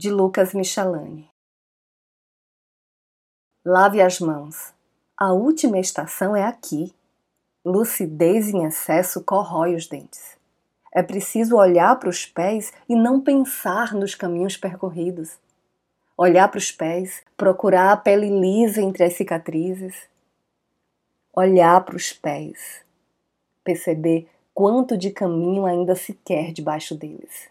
de Lucas Michelani. Lave as mãos. A última estação é aqui. Lucidez em excesso corrói os dentes. É preciso olhar para os pés e não pensar nos caminhos percorridos. Olhar para os pés, procurar a pele lisa entre as cicatrizes. Olhar para os pés, perceber quanto de caminho ainda se quer debaixo deles.